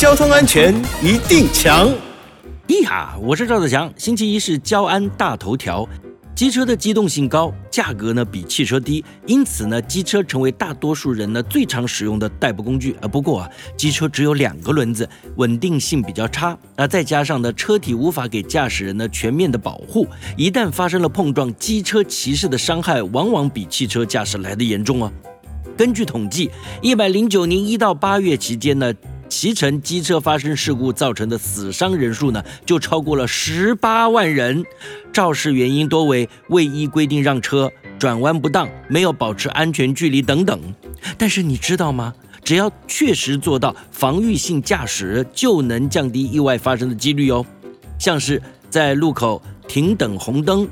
交通安全一定强。咿哈，我是赵子强。星期一是交安大头条。机车的机动性高，价格呢比汽车低，因此呢，机车成为大多数人呢最常使用的代步工具。啊，不过啊，机车只有两个轮子，稳定性比较差。那再加上呢，车体无法给驾驶人呢全面的保护，一旦发生了碰撞，机车骑士的伤害往往比汽车驾驶来的严重哦。根据统计，一百零九年一到八月期间呢。骑乘机车发生事故造成的死伤人数呢，就超过了十八万人。肇事原因多为未依规定让车、转弯不当、没有保持安全距离等等。但是你知道吗？只要确实做到防御性驾驶，就能降低意外发生的几率哦。像是在路口停等红灯。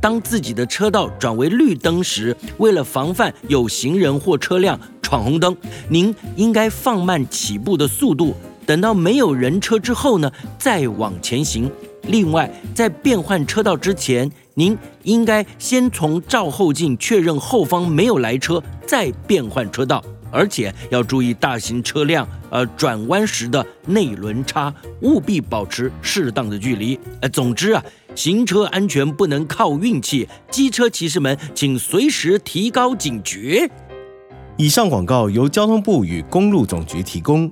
当自己的车道转为绿灯时，为了防范有行人或车辆闯红灯，您应该放慢起步的速度，等到没有人车之后呢，再往前行。另外，在变换车道之前，您应该先从照后镜确认后方没有来车，再变换车道。而且要注意大型车辆呃转弯时的内轮差，务必保持适当的距离。呃，总之啊，行车安全不能靠运气，机车骑士们请随时提高警觉。以上广告由交通部与公路总局提供。